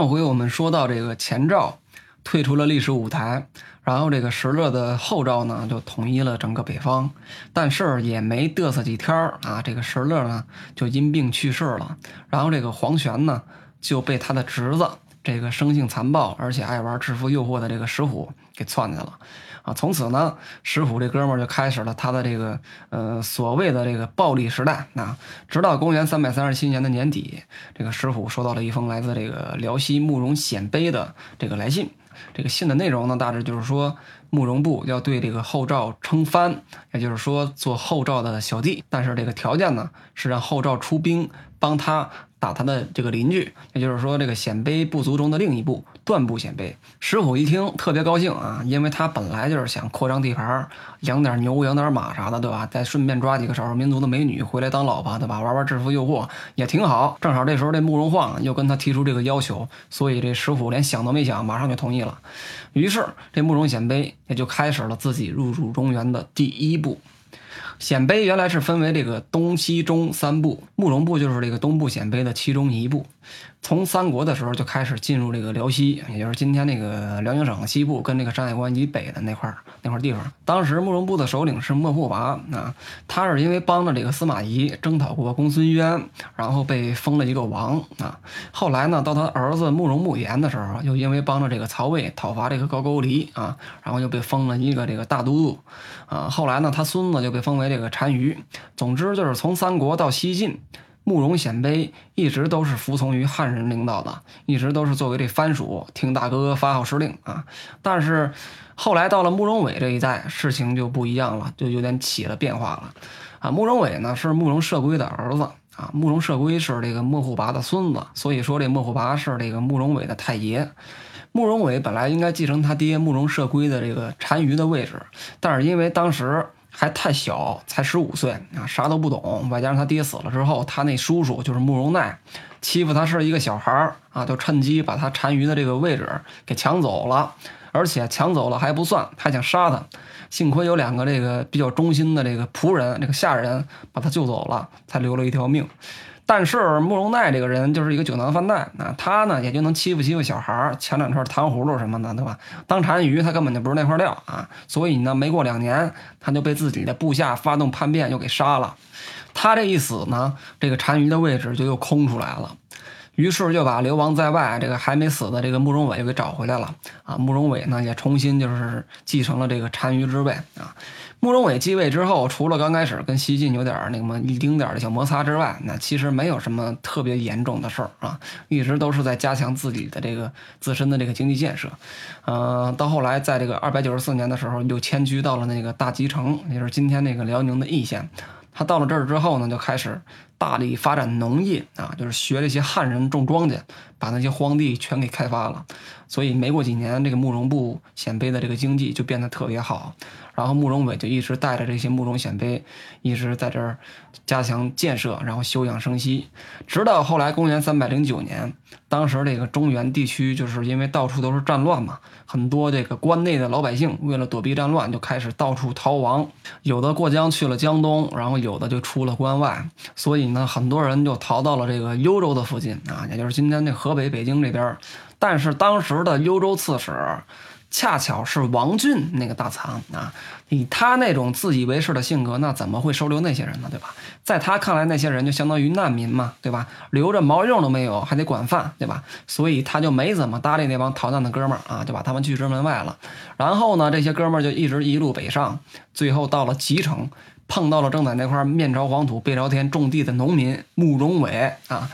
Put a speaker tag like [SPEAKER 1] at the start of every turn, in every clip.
[SPEAKER 1] 上回我们说到这个前赵退出了历史舞台，然后这个石勒的后赵呢就统一了整个北方，但是也没嘚瑟几天儿啊，这个石勒呢就因病去世了，然后这个黄玄呢就被他的侄子这个生性残暴而且爱玩制服诱惑的这个石虎给篡去了。啊，从此呢，石虎这哥们儿就开始了他的这个呃所谓的这个暴力时代啊。直到公元三百三十七年的年底，这个石虎收到了一封来自这个辽西慕容鲜卑的这个来信。这个信的内容呢，大致就是说慕容部要对这个后赵称藩，也就是说做后赵的小弟。但是这个条件呢，是让后赵出兵帮他。打他的这个邻居，也就是说这个鲜卑部族中的另一部段部鲜卑。石虎一听特别高兴啊，因为他本来就是想扩张地盘，养点牛、养点马啥的，对吧？再顺便抓几个少数民族的美女回来当老婆，对吧？玩玩制服诱惑也挺好。正好这时候这慕容晃又跟他提出这个要求，所以这石虎连想都没想，马上就同意了。于是这慕容鲜卑也就开始了自己入主中原的第一步。鲜卑原来是分为这个东西中三部，慕容部就是这个东部鲜卑的其中一部。从三国的时候就开始进入这个辽西，也就是今天那个辽宁省西部跟那个山海关以北的那块那块地方。当时慕容部的首领是莫护拔啊，他是因为帮着这个司马懿征讨过公孙渊，然后被封了一个王啊。后来呢，到他儿子慕容慕言的时候，又因为帮着这个曹魏讨伐这个高句丽啊，然后又被封了一个这个大都督啊。后来呢，他孙子就被封为这个单于。总之就是从三国到西晋。慕容鲜卑一直都是服从于汉人领导的，一直都是作为这藩属听大哥发号施令啊。但是后来到了慕容伟这一代，事情就不一样了，就有点起了变化了啊。慕容伟呢是慕容社归的儿子啊，慕容社归是这个莫护拔的孙子，所以说这莫护拔是这个慕容伟的太爷。慕容伟本来应该继承他爹慕容社归的这个单于的位置，但是因为当时。还太小，才十五岁啊，啥都不懂。外加上他爹死了之后，他那叔叔就是慕容奈，欺负他是一个小孩儿啊，就趁机把他单于的这个位置给抢走了。而且抢走了还不算，还想杀他。幸亏有两个这个比较忠心的这个仆人，这个下人把他救走了，才留了一条命。但是慕容奈这个人就是一个酒囊饭袋啊，他呢也就能欺负欺负小孩儿，抢两串糖葫芦什么的，对吧？当单于他根本就不是那块料啊，所以呢，没过两年他就被自己的部下发动叛变，又给杀了。他这一死呢，这个单于的位置就又空出来了。于是就把流亡在外这个还没死的这个慕容伟又给找回来了啊。慕容伟呢也重新就是继承了这个单于之位啊。慕容伟继位之后，除了刚开始跟西晋有点那么一丁点的小摩擦之外，那其实没有什么特别严重的事儿啊，一直都是在加强自己的这个自身的这个经济建设。呃，到后来，在这个二百九十四年的时候，又迁居到了那个大吉城，也就是今天那个辽宁的义县。他到了这儿之后呢，就开始大力发展农业啊，就是学这些汉人种庄稼，把那些荒地全给开发了。所以没过几年，这个慕容部鲜卑的这个经济就变得特别好。然后慕容伟就一直带着这些慕容鲜卑，一直在这儿加强建设，然后休养生息，直到后来公元三百零九年，当时这个中原地区就是因为到处都是战乱嘛，很多这个关内的老百姓为了躲避战乱，就开始到处逃亡，有的过江去了江东，然后有的就出了关外，所以呢，很多人就逃到了这个幽州的附近啊，也就是今天这河河北北京这边。但是当时的幽州刺史。恰巧是王俊那个大藏啊，以他那种自以为是的性格，那怎么会收留那些人呢？对吧？在他看来，那些人就相当于难民嘛，对吧？留着毛用都没有，还得管饭，对吧？所以他就没怎么搭理那帮逃难的哥们儿啊，就把他们拒之门外了。然后呢，这些哥们儿就一直一路北上，最后到了吉城，碰到了正在那块面朝黄土背朝天种地的农民慕容伟啊。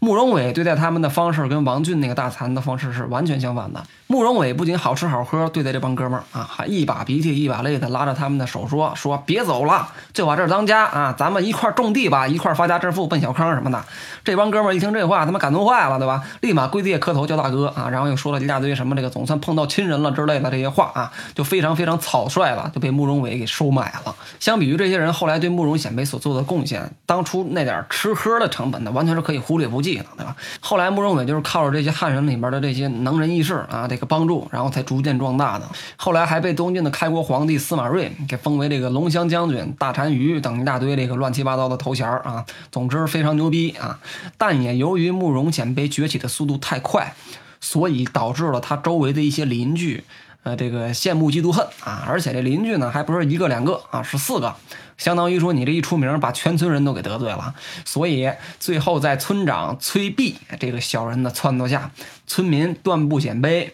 [SPEAKER 1] 慕容伟对待他们的方式跟王俊那个大残的方式是完全相反的。慕容伟不仅好吃好喝对待这帮哥们儿啊，还一把鼻涕一把泪的拉着他们的手说：“说别走了，就把这儿当家啊，咱们一块种地吧，一块发家致富，奔小康什么的。”这帮哥们儿一听这话，他妈感动坏了，对吧？立马跪地磕头叫大哥啊，然后又说了一大堆什么这个总算碰到亲人了之类的这些话啊，就非常非常草率了，就被慕容伟给收买了。相比于这些人后来对慕容显卑所做的贡献，当初那点吃喝的成本呢，完全是可以忽略不计。的，对吧？后来慕容伟就是靠着这些汉人里面的这些能人异士啊，这一个帮助，然后才逐渐壮大的。后来还被东晋的开国皇帝司马睿给封为这个龙骧将军、大单于等一大堆这个乱七八糟的头衔啊。总之非常牛逼啊！但也由于慕容鲜卑崛起的速度太快，所以导致了他周围的一些邻居。呃，这个羡慕嫉妒恨啊，而且这邻居呢还不是一个两个啊，是四个，相当于说你这一出名，把全村人都给得罪了。所以最后在村长崔弼这个小人的撺掇下，村民段不显卑、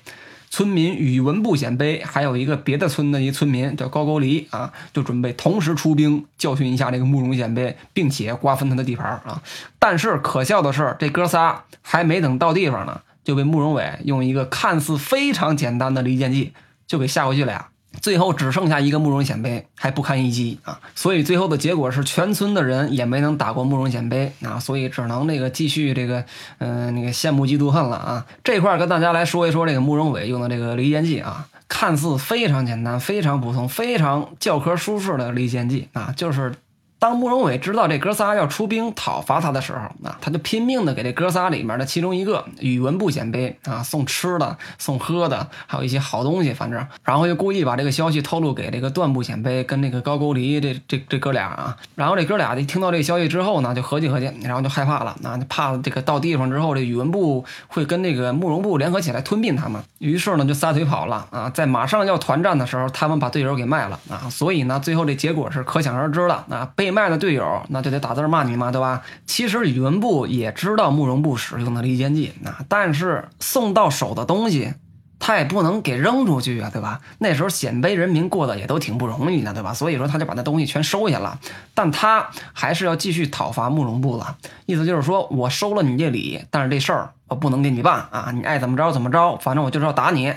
[SPEAKER 1] 村民宇文不显卑，还有一个别的村的一村民叫高句丽啊，就准备同时出兵教训一下这个慕容显卑，并且瓜分他的地盘啊。但是可笑的是，这哥仨还没等到地方呢。就被慕容伟用一个看似非常简单的离间计就给吓回去了呀！最后只剩下一个慕容显杯还不堪一击啊！所以最后的结果是全村的人也没能打过慕容显杯啊！所以只能这个继续这个嗯那个羡慕嫉妒恨了啊！这块跟大家来说一说这个慕容伟用的这个离间计啊，看似非常简单、非常普通、非常教科书式的离间计啊，就是。当慕容伟知道这哥仨要出兵讨伐他的时候，啊，他就拼命的给这哥仨里面的其中一个宇文不显卑啊送吃的、送喝的，还有一些好东西，反正，然后就故意把这个消息透露给这个段不显卑跟那个高句丽这这这哥俩啊，然后这哥俩一听到这消息之后呢，就合计合计，然后就害怕了，那就怕这个到地方之后，这宇文部会跟那个慕容部联合起来吞并他们，于是呢就撒腿跑了啊，在马上要团战的时候，他们把队友给卖了啊，所以呢，最后这结果是可想而知的啊，被。卖的队友，那就得打字骂你嘛，对吧？其实宇文部也知道慕容部使用的离间计，啊，但是送到手的东西，他也不能给扔出去啊，对吧？那时候鲜卑人民过得也都挺不容易的，对吧？所以说他就把那东西全收下了，但他还是要继续讨伐慕容部了，意思就是说我收了你这礼，但是这事儿我不能给你办啊，你爱怎么着怎么着，反正我就是要打你。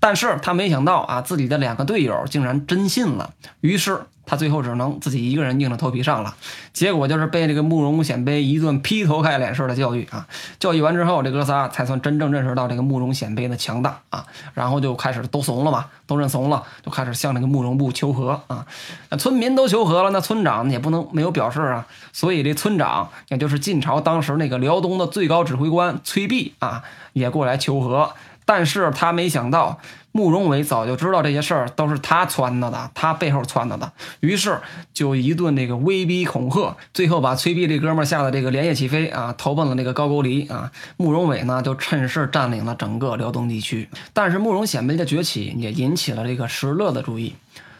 [SPEAKER 1] 但是他没想到啊，自己的两个队友竟然真信了，于是他最后只能自己一个人硬着头皮上了。结果就是被这个慕容显卑一顿劈头盖脸式的教育啊！教育完之后，这哥仨才算真正认识到这个慕容显卑的强大啊！然后就开始都怂了嘛，都认怂了，就开始向这个慕容部求和啊！那村民都求和了，那村长也不能没有表示啊！所以这村长，也就是晋朝当时那个辽东的最高指挥官崔弼啊，也过来求和。但是他没想到，慕容伟早就知道这些事儿都是他撺掇的，他背后撺掇的，于是就一顿这个威逼恐吓，最后把崔弼这哥们儿吓得这个连夜起飞啊，投奔了那个高句丽啊。慕容伟呢，就趁势占领了整个辽东地区。但是慕容显卑的崛起也引起了这个石勒的注意。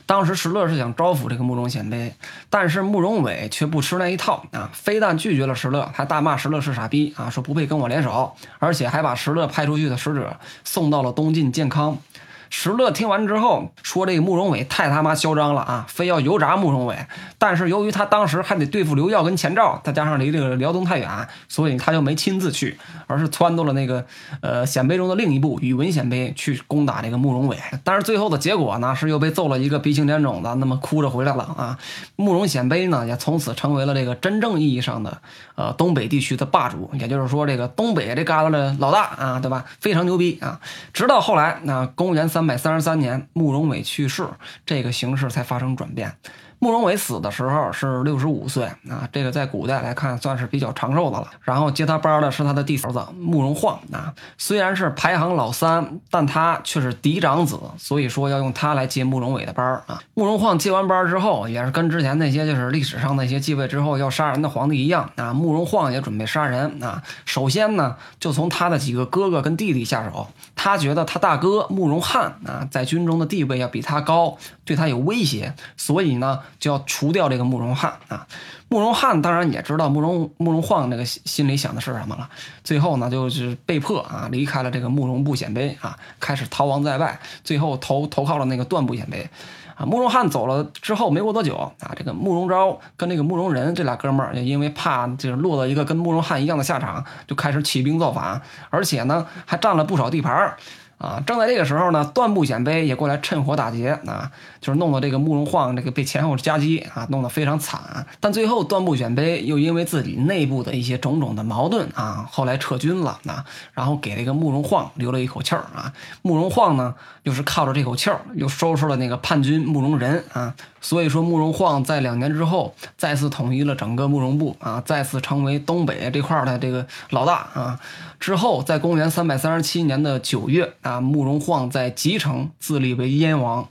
[SPEAKER 1] 当时石勒是想招抚这个慕容显卑，但是慕容伟却不吃那一套啊！非但拒绝了石勒，还大骂石勒是傻逼啊，说不配跟我联手，而且还把石勒派出去的使者送到了东晋建康。石勒听完之后说：“这个慕容伟太他妈嚣张了啊，非要油炸慕容伟。但是由于他当时还得对付刘耀跟钱赵，再加上离这个辽东太远，所以他就没亲自去，而是撺掇了那个呃鲜卑中的另一部宇文鲜卑去攻打这个慕容伟。但是最后的结果呢，是又被揍了一个鼻青脸肿的，那么哭着回来了啊。慕容鲜卑呢，也从此成为了这个真正意义上的呃东北地区的霸主，也就是说这个东北这旮旯的老大啊，对吧？非常牛逼啊！直到后来，那公元三。三百三十三年，慕容伟去世，这个形势才发生转变。慕容伟死的时候是六十五岁啊，这个在古代来看算是比较长寿的了。然后接他班的是他的弟儿子慕容晃啊，虽然是排行老三，但他却是嫡长子，所以说要用他来接慕容伟的班啊。慕容晃接完班之后，也是跟之前那些就是历史上那些继位之后要杀人的皇帝一样啊，慕容晃也准备杀人啊。首先呢，就从他的几个哥哥跟弟弟下手，他觉得他大哥慕容翰啊，在军中的地位要比他高，对他有威胁，所以呢。就要除掉这个慕容翰啊！慕容翰当然也知道慕容慕容晃那个心里想的是什么了。最后呢，就是被迫啊离开了这个慕容部鲜卑啊，开始逃亡在外。最后投投靠了那个段部鲜卑啊。慕容翰走了之后，没过多久啊，这个慕容昭跟那个慕容仁这俩哥们儿，也因为怕就是落到一个跟慕容翰一样的下场，就开始起兵造反，而且呢还占了不少地盘儿。啊，正在这个时候呢，段部鲜卑也过来趁火打劫啊，就是弄得这个慕容晃这个被前后夹击啊，弄得非常惨。但最后段部鲜卑又因为自己内部的一些种种的矛盾啊，后来撤军了啊，然后给这个慕容晃留了一口气儿啊。慕容晃呢，又是靠着这口气儿，又收拾了那个叛军慕容仁啊。所以说，慕容晃在两年之后再次统一了整个慕容部啊，再次成为东北这块的这个老大啊。之后，在公元三百三十七年的九月啊，慕容晃在吉城自立为燕王，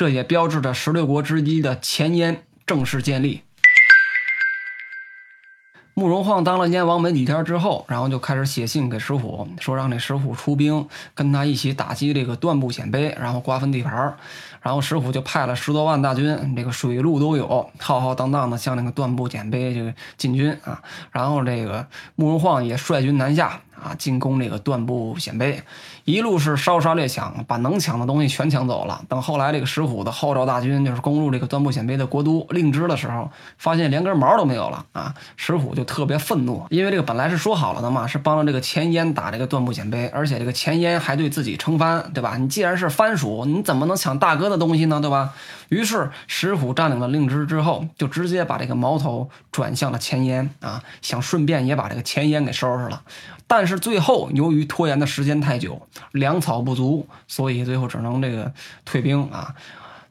[SPEAKER 1] 这也标志着十六国之一的前燕正式建立。慕容晃当了燕王没几天之后，然后就开始写信给石虎，说让那石虎出兵跟他一起打击这个段部鲜卑，然后瓜分地盘。然后石虎就派了十多万大军，这个水陆都有，浩浩荡荡的向那个段部鲜卑这个进军啊。然后这个慕容晃也率军南下。啊，进攻这个段部鲜卑，一路是烧杀掠抢，把能抢的东西全抢走了。等后来这个石虎的号召大军就是攻入这个段部鲜卑的国都令枝的时候，发现连根毛都没有了啊！石虎就特别愤怒，因为这个本来是说好了的嘛，是帮着这个前燕打这个段部鲜卑，而且这个前燕还对自己称藩，对吧？你既然是藩属，你怎么能抢大哥的东西呢？对吧？于是石虎占领了令枝之后，就直接把这个矛头转向了前燕啊，想顺便也把这个前燕给收拾了。但是最后，由于拖延的时间太久，粮草不足，所以最后只能这个退兵啊。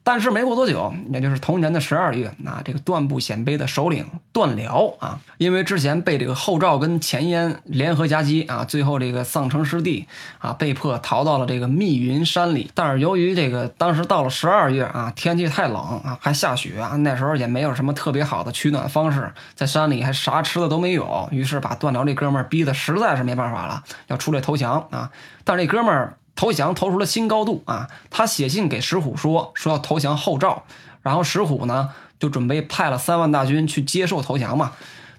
[SPEAKER 1] 但是没过多久，也就是同年的十二月，那这个段部鲜卑的首领段辽啊，因为之前被这个后赵跟前燕联合夹击啊，最后这个丧城失地啊，被迫逃到了这个密云山里。但是由于这个当时到了十二月啊，天气太冷啊，还下雪啊，那时候也没有什么特别好的取暖方式，在山里还啥吃的都没有，于是把段辽这哥们儿逼得实在是没办法了，要出来投降啊。但是这哥们儿。投降投出了新高度啊！他写信给石虎说说要投降后赵，然后石虎呢就准备派了三万大军去接受投降嘛。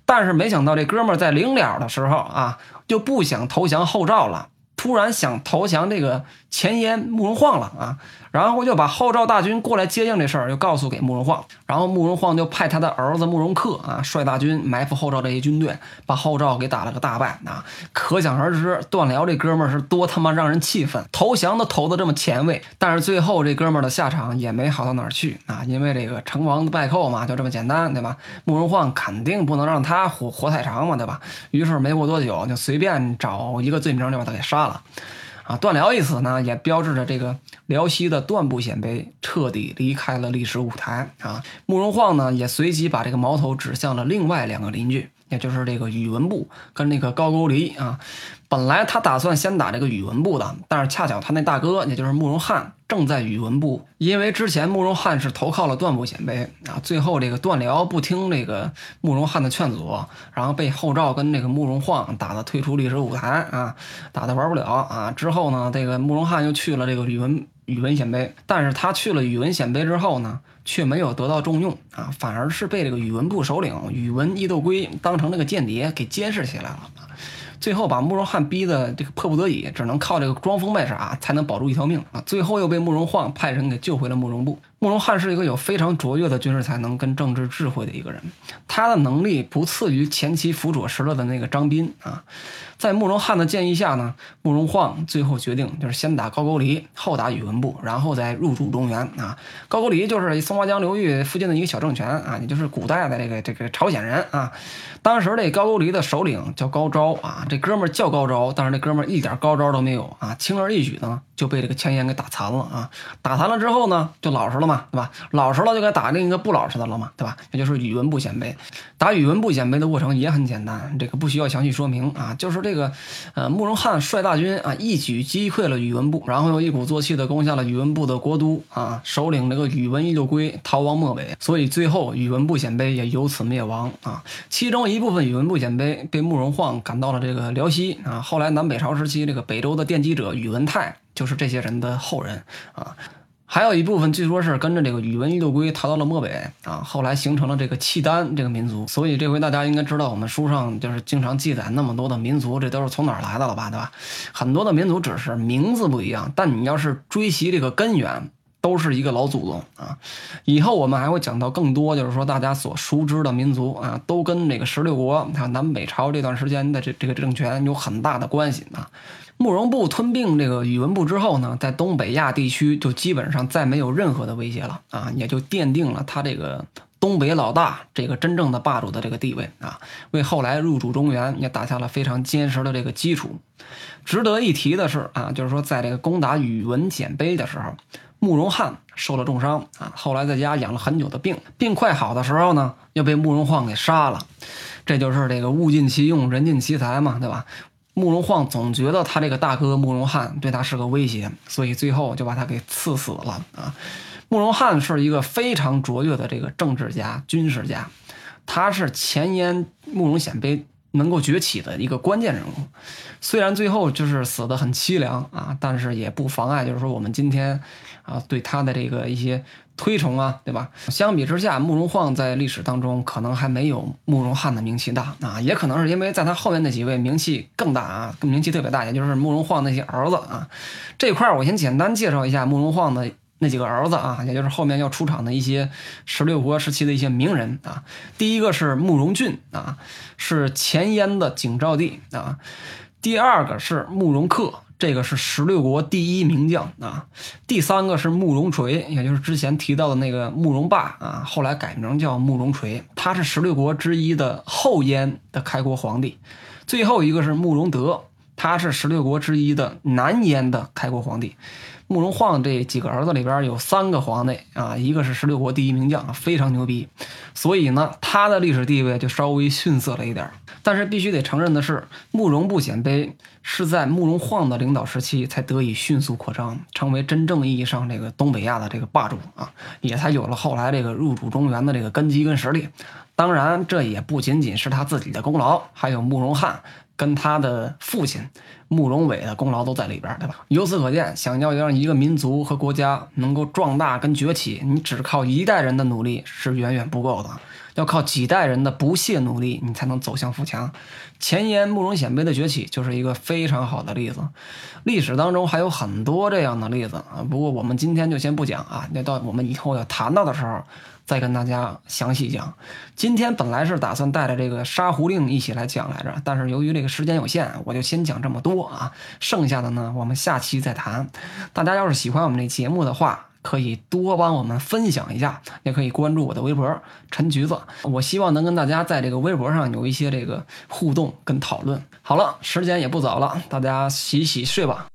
[SPEAKER 1] 但是没想到这哥们儿在临了的时候啊，就不想投降后赵了，突然想投降这个前言慕容晃了啊。然后就把后赵大军过来接应这事儿，又告诉给慕容晃，然后慕容晃就派他的儿子慕容恪啊，率大军埋伏后赵这些军队，把后赵给打了个大败啊！可想而知，段辽这哥们儿是多他妈让人气愤，投降都投的这么前卫，但是最后这哥们儿的下场也没好到哪儿去啊！因为这个成王败寇嘛，就这么简单，对吧？慕容晃肯定不能让他活活太长嘛，对吧？于是没过多久，就随便找一个罪名就把他给杀了。啊，段辽一死呢，也标志着这个辽西的段部鲜卑彻底离开了历史舞台啊。慕容晃呢，也随即把这个矛头指向了另外两个邻居，也就是这个宇文部跟那个高句丽啊。本来他打算先打这个宇文部的，但是恰巧他那大哥，也就是慕容翰。正在宇文部，因为之前慕容翰是投靠了段部鲜卑啊，最后这个段辽不听这个慕容翰的劝阻，然后被后赵跟这个慕容晃打的退出历史舞台啊，打的玩不了啊。之后呢，这个慕容翰又去了这个宇文宇文鲜卑，但是他去了宇文鲜卑之后呢，却没有得到重用啊，反而是被这个宇文部首领宇文义斗归当成那个间谍给监视起来了。最后把慕容翰逼的这个迫不得已，只能靠这个装疯卖傻才能保住一条命啊！最后又被慕容晃派人给救回了慕容部。慕容翰是一个有非常卓越的军事才能跟政治智慧的一个人，他的能力不次于前期辅佐石勒的那个张斌啊。在慕容翰的建议下呢，慕容晃最后决定就是先打高句丽，后打宇文部，然后再入主中原啊。高句丽就是松花江流域附近的一个小政权啊，也就是古代的这个这个朝鲜人啊。当时这高句丽的首领叫高昭啊，这哥们儿叫高昭，但是这哥们儿一点高招都没有啊，轻而易举的就被这个前燕给打残了啊。打残了之后呢，就老实了嘛，对吧？老实了就该打另一个不老实的了嘛，对吧？也就是宇文部鲜卑。打宇文部鲜卑的过程也很简单，这个不需要详细说明啊，就是这。个，呃，慕容翰率大军啊，一举击溃了宇文部，然后又一鼓作气的攻下了宇文部的国都啊，首领这个宇文义六归逃亡漠北，所以最后宇文部鲜卑也由此灭亡啊。其中一部分宇文部鲜卑被慕容晃赶到了这个辽西啊，后来南北朝时期这个北周的奠基者宇文泰就是这些人的后人啊。还有一部分据说是跟着这个宇文义六归逃到了漠北啊，后来形成了这个契丹这个民族。所以这回大家应该知道，我们书上就是经常记载那么多的民族，这都是从哪儿来的了吧，对吧？很多的民族只是名字不一样，但你要是追习这个根源，都是一个老祖宗啊。以后我们还会讲到更多，就是说大家所熟知的民族啊，都跟这个十六国还有南北朝这段时间的这这个政权有很大的关系啊。慕容部吞并这个宇文部之后呢，在东北亚地区就基本上再没有任何的威胁了啊，也就奠定了他这个东北老大这个真正的霸主的这个地位啊，为后来入主中原也打下了非常坚实的这个基础。值得一提的是啊，就是说在这个攻打宇文简卑的时候，慕容翰受了重伤啊，后来在家养了很久的病，病快好的时候呢，又被慕容晃给杀了。这就是这个物尽其用，人尽其才嘛，对吧？慕容晃总觉得他这个大哥慕容翰对他是个威胁，所以最后就把他给赐死了啊。慕容翰是一个非常卓越的这个政治家、军事家，他是前燕慕容显卑能够崛起的一个关键人物。虽然最后就是死的很凄凉啊，但是也不妨碍，就是说我们今天啊对他的这个一些。推崇啊，对吧？相比之下，慕容晃在历史当中可能还没有慕容翰的名气大啊，也可能是因为在他后面那几位名气更大啊，名气特别大，也就是慕容晃那些儿子啊。这块儿我先简单介绍一下慕容晃的那几个儿子啊，也就是后面要出场的一些十六国时期的一些名人啊。第一个是慕容俊啊，是前燕的景昭帝啊。第二个是慕容恪。这个是十六国第一名将啊，第三个是慕容垂，也就是之前提到的那个慕容霸啊，后来改名叫慕容垂，他是十六国之一的后燕的开国皇帝。最后一个是慕容德，他是十六国之一的南燕的开国皇帝。慕容晃这几个儿子里边有三个皇帝啊，一个是十六国第一名将，非常牛逼，所以呢，他的历史地位就稍微逊色了一点。但是必须得承认的是，慕容不显卑是在慕容晃的领导时期才得以迅速扩张，成为真正意义上这个东北亚的这个霸主啊，也才有了后来这个入主中原的这个根基跟实力。当然，这也不仅仅是他自己的功劳，还有慕容翰跟他的父亲慕容伟的功劳都在里边，对吧？由此可见，想要让一个民族和国家能够壮大跟崛起，你只靠一代人的努力是远远不够的。要靠几代人的不懈努力，你才能走向富强。前言慕容显卑的崛起就是一个非常好的例子。历史当中还有很多这样的例子啊，不过我们今天就先不讲啊，那到我们以后要谈到的时候再跟大家详细讲。今天本来是打算带着这个沙狐令一起来讲来着，但是由于这个时间有限，我就先讲这么多啊，剩下的呢我们下期再谈。大家要是喜欢我们这节目的话，可以多帮我们分享一下，也可以关注我的微博陈橘子。我希望能跟大家在这个微博上有一些这个互动跟讨论。好了，时间也不早了，大家洗洗睡吧。